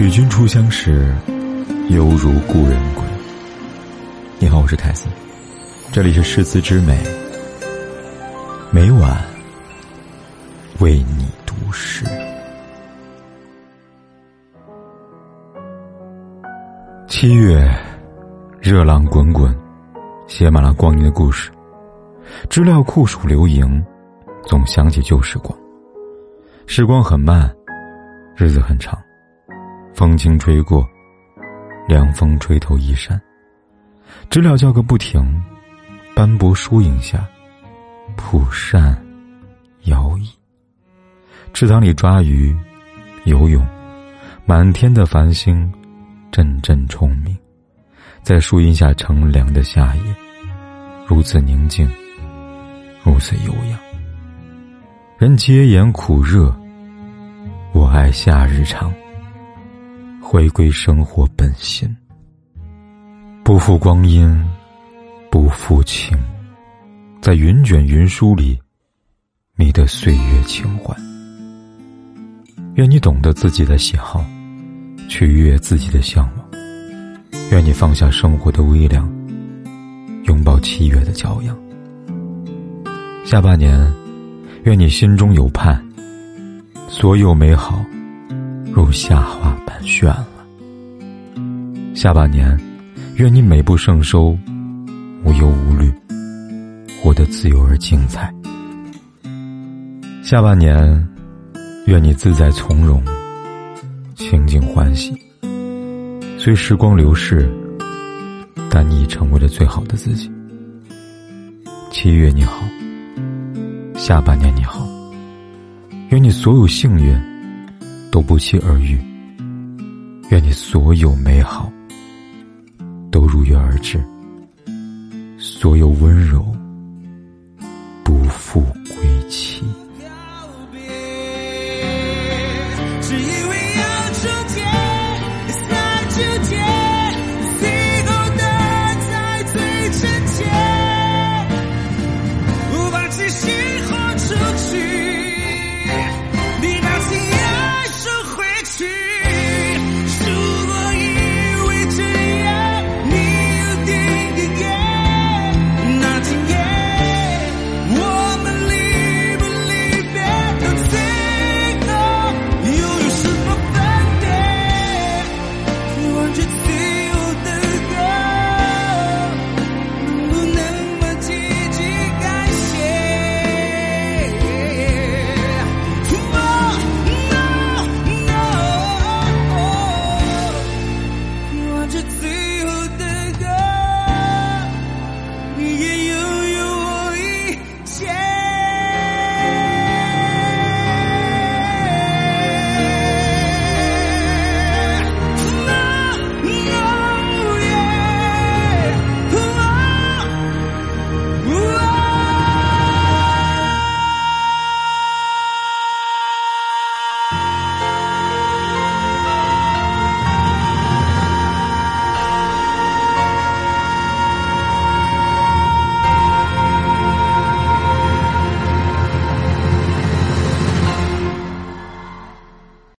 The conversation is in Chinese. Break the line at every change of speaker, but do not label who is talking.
与君初相识，犹如故人归。你好，我是凯森，这里是诗词之美，每晚为你读诗。七月，热浪滚滚，写满了光阴的故事。知了酷暑流萤，总想起旧时光。时光很慢，日子很长。风轻吹过，凉风吹透衣衫。知了叫个不停，斑驳疏影下，蒲扇摇曳。池塘里抓鱼、游泳，满天的繁星阵阵虫鸣。在树荫下乘凉的夏夜，如此宁静，如此悠扬。人皆言苦热，我爱夏日长。回归生活本心，不负光阴，不负情，在云卷云舒里觅得岁月情怀。愿你懂得自己的喜好，取悦自己的向往。愿你放下生活的微凉，拥抱七月的骄阳。下半年，愿你心中有盼，所有美好如夏花。般绚烂。下半年，愿你美不胜收，无忧无虑，活得自由而精彩。下半年，愿你自在从容，清净欢喜。随时光流逝，但你已成为了最好的自己。七月你好，下半年你好，愿你所有幸运都不期而遇。愿你所有美好都如约而至，所有温柔不负归期。